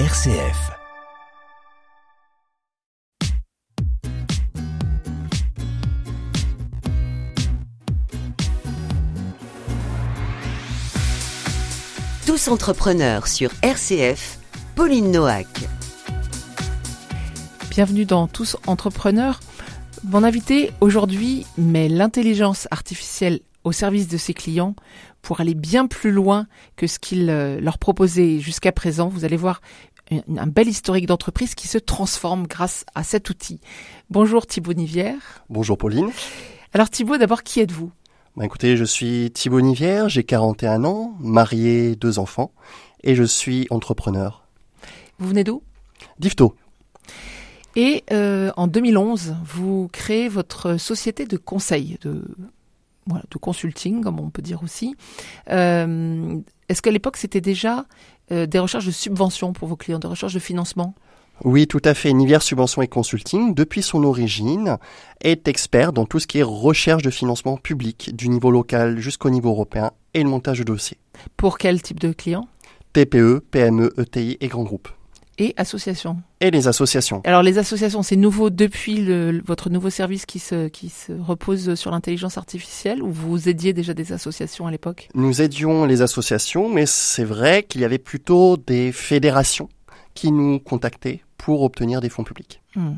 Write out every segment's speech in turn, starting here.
RCF. Tous entrepreneurs sur RCF, Pauline Noack. Bienvenue dans Tous entrepreneurs. Mon invité aujourd'hui met l'intelligence artificielle au service de ses clients pour aller bien plus loin que ce qu'il euh, leur proposait jusqu'à présent. Vous allez voir un, un bel historique d'entreprise qui se transforme grâce à cet outil. Bonjour Thibaut Nivière. Bonjour Pauline. Alors Thibaut, d'abord, qui êtes-vous? Bah, écoutez, je suis Thibaut Nivière, j'ai 41 ans, marié, deux enfants, et je suis entrepreneur. Vous venez d'où? Difto. Et euh, en 2011, vous créez votre société de conseil, de, voilà, de consulting, comme on peut dire aussi. Euh, Est-ce qu'à l'époque, c'était déjà euh, des recherches de subventions pour vos clients, des recherches de financement? Oui, tout à fait. Nivière Subvention et Consulting, depuis son origine, est expert dans tout ce qui est recherche de financement public, du niveau local jusqu'au niveau européen, et le montage de dossiers. Pour quel type de clients? TPE, PME, ETI et grands groupes. Et associations Et les associations. Alors les associations, c'est nouveau depuis le, votre nouveau service qui se, qui se repose sur l'intelligence artificielle ou vous aidiez déjà des associations à l'époque? Nous aidions les associations, mais c'est vrai qu'il y avait plutôt des fédérations qui nous contactaient pour obtenir des fonds publics. Hmm.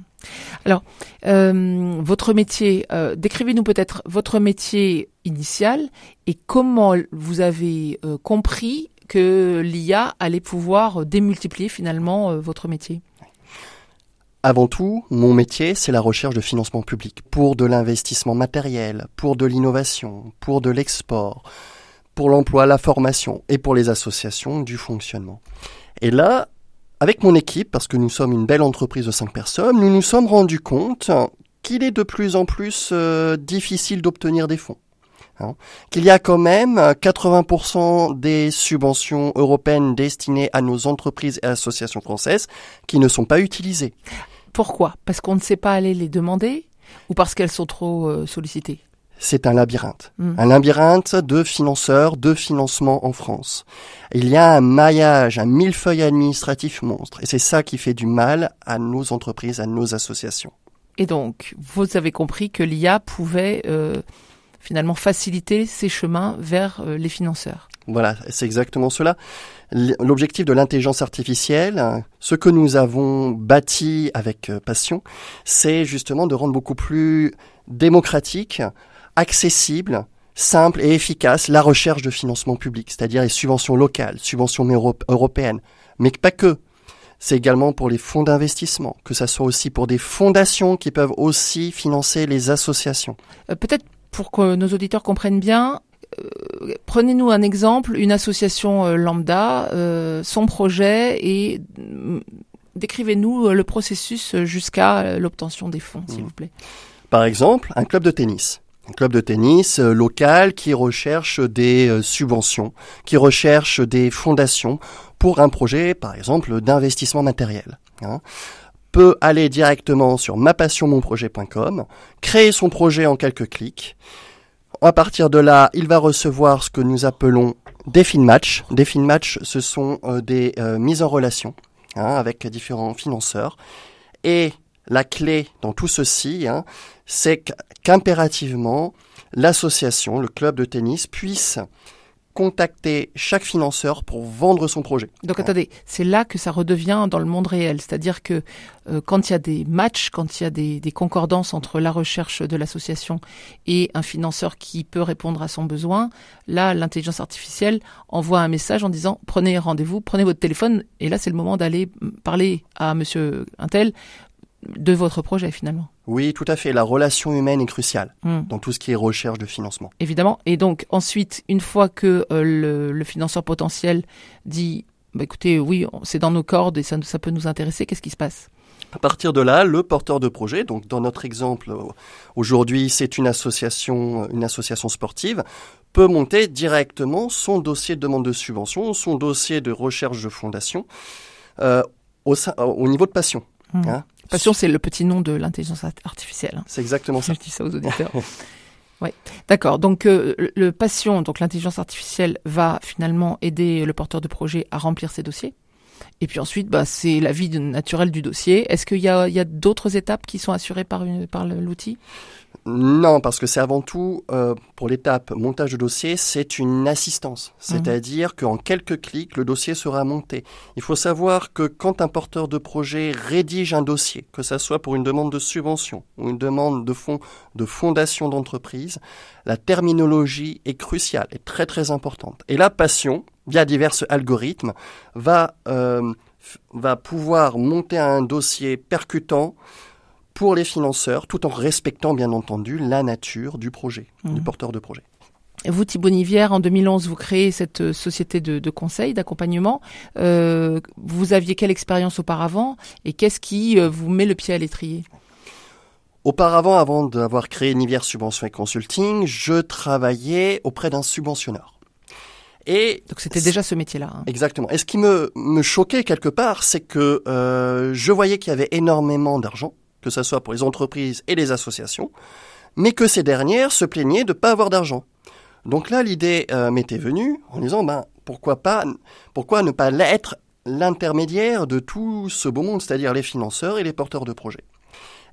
Alors, euh, votre métier, euh, décrivez-nous peut-être votre métier initial et comment vous avez euh, compris que l'IA allait pouvoir démultiplier finalement euh, votre métier. Avant tout, mon métier, c'est la recherche de financement public pour de l'investissement matériel, pour de l'innovation, pour de l'export, pour l'emploi, la formation et pour les associations du fonctionnement. Et là, avec mon équipe, parce que nous sommes une belle entreprise de cinq personnes, nous nous sommes rendus compte qu'il est de plus en plus euh, difficile d'obtenir des fonds. Hein, qu'il y a quand même 80% des subventions européennes destinées à nos entreprises et associations françaises qui ne sont pas utilisées. Pourquoi? Parce qu'on ne sait pas aller les demander ou parce qu'elles sont trop euh, sollicitées? C'est un labyrinthe. Mm. Un labyrinthe de financeurs, de financement en France. Il y a un maillage, un millefeuille administratif monstre. Et c'est ça qui fait du mal à nos entreprises, à nos associations. Et donc, vous avez compris que l'IA pouvait euh, finalement faciliter ces chemins vers euh, les financeurs. Voilà, c'est exactement cela. L'objectif de l'intelligence artificielle, hein, ce que nous avons bâti avec euh, passion, c'est justement de rendre beaucoup plus démocratique, accessible, simple et efficace la recherche de financement public, c'est-à-dire les subventions locales, subventions européennes, mais pas que. C'est également pour les fonds d'investissement, que ça soit aussi pour des fondations qui peuvent aussi financer les associations. Euh, Peut-être pour que nos auditeurs comprennent bien, euh, prenez-nous un exemple, une association euh, lambda, euh, son projet et mm, décrivez-nous le processus jusqu'à l'obtention des fonds, s'il Mhm. vous plaît. Par exemple, un club de tennis. Un club de tennis local qui recherche des subventions, qui recherche des fondations pour un projet, par exemple, d'investissement matériel. hein, peut aller directement sur mapassionmonprojet.com, créer son projet en quelques clics. À partir de là, il va recevoir ce que nous appelons des fin match. Des fin match, ce sont euh, des euh, mises en relation hein, avec différents financeurs. Et la clé dans tout ceci, hein, c'est qu'- qu'impérativement, l'association, le club de tennis, puisse contacter chaque financeur pour vendre son projet. Donc attendez, c'est là que ça redevient dans le monde réel, c'est-à-dire que euh, quand il y a des matchs, quand il y a des, des concordances entre la recherche de l'association et un financeur qui peut répondre à son besoin, là l'intelligence artificielle envoie un message en disant prenez rendez-vous, prenez votre téléphone et là c'est le moment d'aller parler à monsieur Intel de votre projet finalement. Oui, tout à fait. La relation humaine est cruciale Hmm. dans tout ce qui est recherche de financement. Évidemment. Et donc ensuite, une fois que euh, le, le financeur potentiel dit bah, écoutez, oui, c'est dans nos cordes et ça, peut nous intéresser, qu'est-ce qui se passe? À partir de là, le porteur de projet, donc dans notre exemple, aujourd'hui c'est une association, une association sportive, peut monter directement son dossier de demande de subvention, son dossier de recherche de fondation euh, au, sein- au niveau de passion. Hmm. Hein. Passion, c'est le petit nom de l'intelligence art- artificielle. hein. C'est exactement ça. Je dis ça aux auditeurs. ouais. D'accord. Donc euh, le- passion, donc l'intelligence artificielle, va finalement aider le porteur de projet à remplir ses dossiers. Et puis ensuite, bah, c'est la vie naturelle du dossier. Est-ce qu'il y a, d'autres étapes qui sont assurées par, une, par l'outil? Non, parce que c'est avant tout, euh, pour l'étape montage de dossier, c'est une assistance. Mhm. C'est-à-dire qu'en quelques clics, le dossier sera monté. Il faut savoir que quand un porteur de projet rédige un dossier, que ce soit pour une demande de subvention ou une demande de fonds de fondation d'entreprise, la terminologie est cruciale, est très très importante. Et la passion, via divers algorithmes, va, euh, va pouvoir monter un dossier percutant, pour les financeurs, tout en respectant bien entendu la nature du projet, du mmh. porteur de projet. Vous, Thibault Nivière, en 2011, vous créez cette euh, société de, conseil, d'accompagnement. Euh, vous aviez quelle expérience auparavant et qu'est-ce qui euh, vous met le pied à l'étrier? Auparavant, avant d'avoir créé Nivière Subvention et Consulting, je travaillais auprès d'un subventionneur. Et donc c'était déjà ce métier-là. Hein. Exactement. Et ce qui me, me choquait quelque part, c'est que je voyais qu'il y avait énormément d'argent que ce soit pour les entreprises et les associations, mais que ces dernières se plaignaient de ne pas avoir d'argent. Donc là, l'idée euh, m'était venue en disant, ben, pourquoi ne pas être l'intermédiaire de tout ce beau monde, c'est-à-dire les financeurs et les porteurs de projets.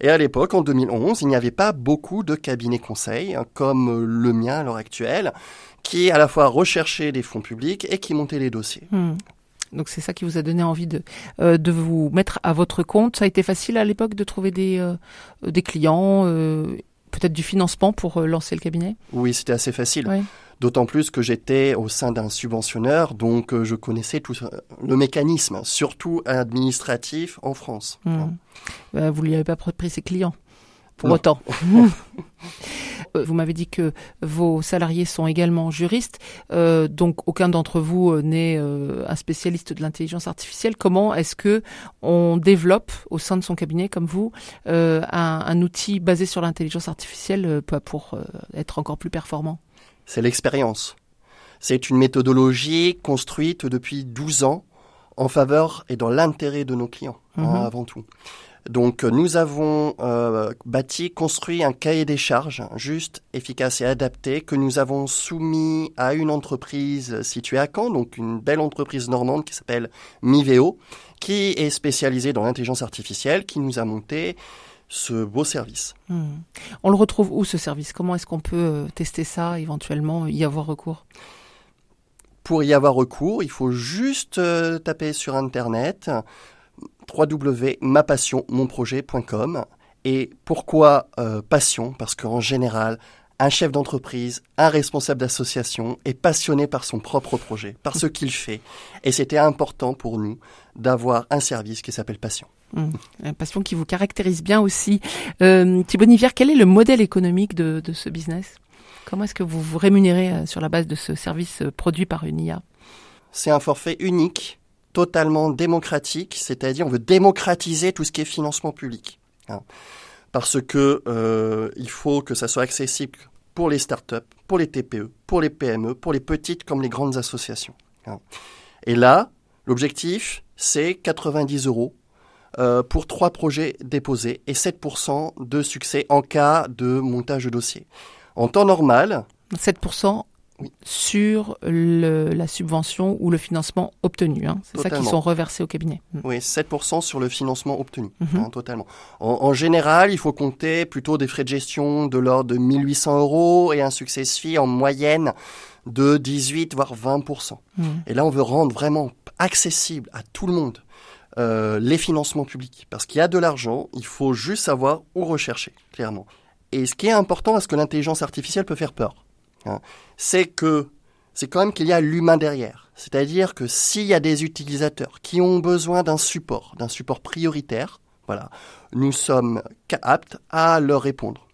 Et à l'époque, en 2011, il n'y avait pas beaucoup de cabinets conseils, hein, comme le mien à l'heure actuelle, qui à la fois recherchait des fonds publics et qui montait les dossiers. Hmm. Donc c'est ça qui vous a donné envie de, euh, de vous mettre à votre compte. Ça a été facile à l'époque de trouver des, euh, des clients, euh, peut-être du financement pour lancer le cabinet? Oui, c'était assez facile. D'autant plus que j'étais au sein d'un subventionneur, donc je connaissais tout le mécanisme, surtout administratif en France. Hmm. Bah, vous ne lui avez pas pris ses clients pour autant. Euh, vous m'avez dit que vos salariés sont également juristes, euh, donc aucun d'entre vous euh, n'est un spécialiste de l'intelligence artificielle. Comment est-ce que on développe au sein de son cabinet, comme vous, un, outil basé sur l'intelligence artificielle pour être encore plus performant? C'est l'expérience. C'est une méthodologie construite depuis 12 ans en faveur et dans l'intérêt de nos clients, hein, mhm. avant tout. Donc nous avons euh, bâti, construit un cahier des charges juste, efficace et adapté que nous avons soumis à une entreprise située à Caen, donc une belle entreprise normande qui s'appelle Miveo, qui est spécialisée dans l'intelligence artificielle, qui nous a monté ce beau service. Hmm. On le retrouve où ce service? Comment est-ce qu'on peut euh, tester ça, éventuellement y avoir recours? Pour y avoir recours, il faut juste euh, taper sur Internet www.mapassionmonprojet.com. Et pourquoi euh, passion? Parce qu'en général, un chef d'entreprise, un responsable d'association est passionné par son propre projet, par ce qu'il fait. Et c'était important pour nous d'avoir un service qui s'appelle Passion. Mmh. passion qui vous caractérise bien aussi. Euh, Thibaut Nivière, quel est le modèle économique de, de ce business? Comment est-ce que vous vous rémunérez euh, sur la base de ce service euh, produit par une IA C'est un forfait unique totalement démocratique, c'est-à-dire on veut démocratiser tout ce qui est financement public. Hein. Parce que euh, il faut que ça soit accessible pour les startups, pour les TPE, pour les PME, pour les petites comme les grandes associations. Hein. Et là, l'objectif, c'est 90 euros euh, pour trois projets déposés et 7% de succès en cas de montage de dossier. En temps normal, 7% sur la subvention ou le financement obtenu. Hein. C'est ça qui sont reversés au cabinet. Mm. Oui, 7% sur le financement obtenu, mhm. hein, totalement. En, général, il faut compter plutôt des frais de gestion de l'ordre de 1800 euros et un success fee en moyenne de 18 voire 20%. Mm. Et là, on veut rendre vraiment accessible à tout le monde euh, les financements publics. Parce qu'il y a de l'argent, il faut juste savoir où rechercher, clairement. Et ce qui est important, est-ce que l'intelligence artificielle peut faire peur? Hein, c'est que c'est quand même qu'il y a l'humain derrière. C'est-à-dire que s'il y a des utilisateurs qui ont besoin d'un support, d'un support prioritaire, voilà, nous sommes aptes à leur répondre.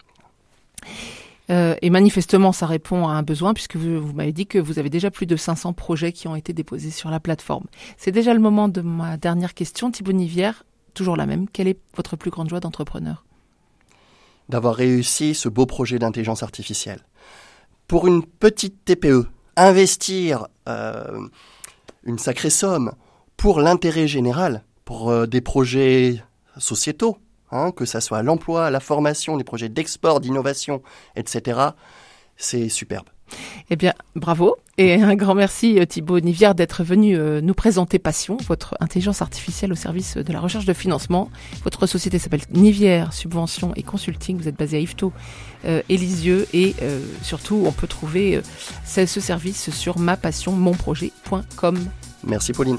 Euh, et manifestement, ça répond à un besoin puisque vous, vous m'avez dit que vous avez déjà plus de 500 projets qui ont été déposés sur la plateforme. C'est déjà le moment de ma dernière question. Thibaut Nivière, toujours la même. Quelle est votre plus grande joie d'entrepreneur? D'avoir réussi ce beau projet d'intelligence artificielle pour une petite TPE, investir euh, une sacrée somme pour l'intérêt général, pour euh, des projets sociétaux, hein, que ce soit l'emploi, la formation, les projets d'export, d'innovation, etc., c'est superbe. Eh bien, bravo et un grand merci Thibaut Nivière d'être venu nous présenter Passion, votre intelligence artificielle au service de la recherche de financement. Votre société s'appelle Nivière Subvention et Consulting. Vous êtes basé à Yvetot, Élisieux et surtout on peut trouver ce service sur mapassionmonprojet.com. Merci Pauline.